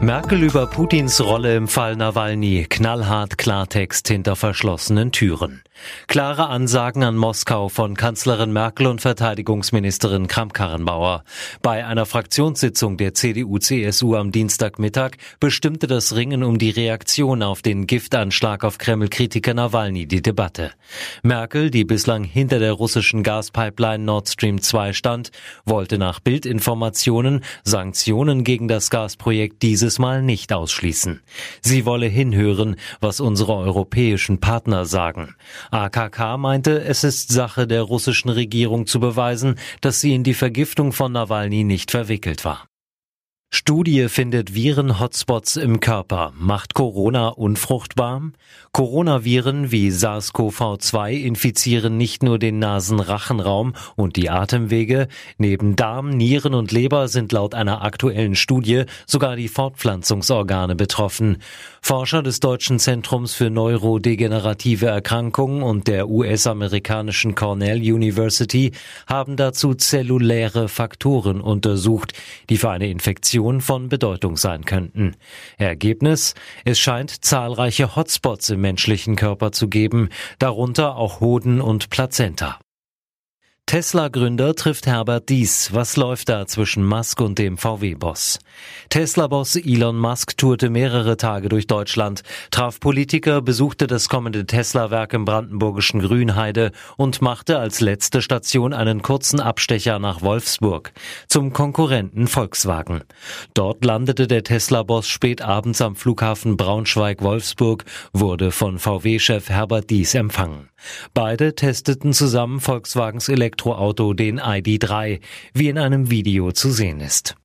Merkel über Putins Rolle im Fall Nawalny. Knallhart Klartext hinter verschlossenen Türen. Klare Ansagen an Moskau von Kanzlerin Merkel und Verteidigungsministerin Kramp-Karrenbauer. Bei einer Fraktionssitzung der CDU-CSU am Dienstagmittag bestimmte das Ringen um die Reaktion auf den Giftanschlag auf Kreml-Kritiker Nawalny die Debatte. Merkel, die bislang hinter der russischen Gaspipeline Nord Stream 2 stand, wollte nach Bildinformationen Sanktionen gegen das Gasprojekt dieses Mal nicht ausschließen. Sie wolle hinhören, was unsere europäischen Partner sagen. AKK meinte, es ist Sache der russischen Regierung zu beweisen, dass sie in die Vergiftung von Nawalny nicht verwickelt war. Studie findet Viren-Hotspots im Körper. Macht Corona unfruchtbar? Coronaviren wie SARS-CoV-2 infizieren nicht nur den Nasen-Rachenraum und die Atemwege. Neben Darm, Nieren und Leber sind laut einer aktuellen Studie sogar die Fortpflanzungsorgane betroffen. Forscher des Deutschen Zentrums für neurodegenerative Erkrankungen und der US-amerikanischen Cornell University haben dazu zelluläre Faktoren untersucht, die für eine Infektion Informationen von Bedeutung sein könnten. Ergebnis? Es scheint zahlreiche Hotspots im menschlichen Körper zu geben, darunter auch Hoden und Plazenta. Tesla-Gründer trifft Herbert Dies. Was läuft da zwischen Musk und dem VW-Boss? Tesla-Boss Elon Musk tourte mehrere Tage durch Deutschland, traf Politiker, besuchte das kommende Tesla-Werk im brandenburgischen Grünheide und machte als letzte Station einen kurzen Abstecher nach Wolfsburg zum Konkurrenten Volkswagen. Dort landete der Tesla-Boss spät abends am Flughafen Braunschweig-Wolfsburg, wurde von VW-Chef Herbert Dies empfangen. Beide testeten zusammen Volkswagens Elektroauto, den ID3, wie in einem Video zu sehen ist.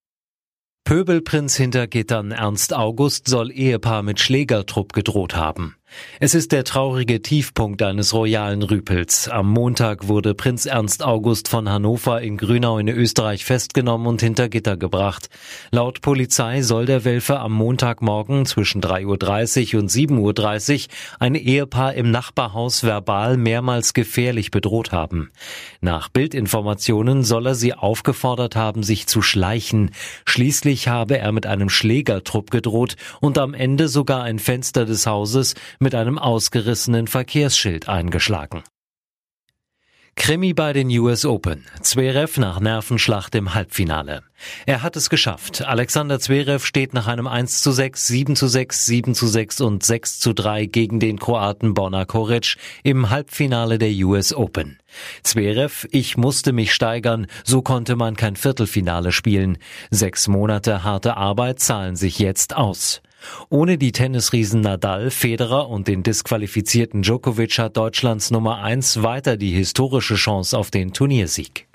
Pöbelprinz hinter Gittern Ernst August soll Ehepaar mit Schlägertrupp gedroht haben. Es ist der traurige Tiefpunkt eines royalen Rüpels. Am Montag wurde Prinz Ernst August von Hannover in Grünau in Österreich festgenommen und hinter Gitter gebracht. Laut Polizei soll der Welfe am Montagmorgen zwischen 3.30 Uhr und 7.30 Uhr ein Ehepaar im Nachbarhaus verbal mehrmals gefährlich bedroht haben. Nach Bildinformationen soll er sie aufgefordert haben, sich zu schleichen. Schließlich habe er mit einem Schlägertrupp gedroht und am Ende sogar ein Fenster des Hauses mit einem ausgerissenen Verkehrsschild eingeschlagen. Krimi bei den US Open. Zverev nach Nervenschlacht im Halbfinale. Er hat es geschafft. Alexander Zverev steht nach einem 1 zu 6, 7 zu 6, 7 zu 6 und 6 zu 3 gegen den Kroaten Borna Koric im Halbfinale der US Open. Zverev, ich musste mich steigern, so konnte man kein Viertelfinale spielen. Sechs Monate harte Arbeit zahlen sich jetzt aus. Ohne die Tennisriesen Nadal, Federer und den disqualifizierten Djokovic hat Deutschlands Nummer eins weiter die historische Chance auf den Turniersieg.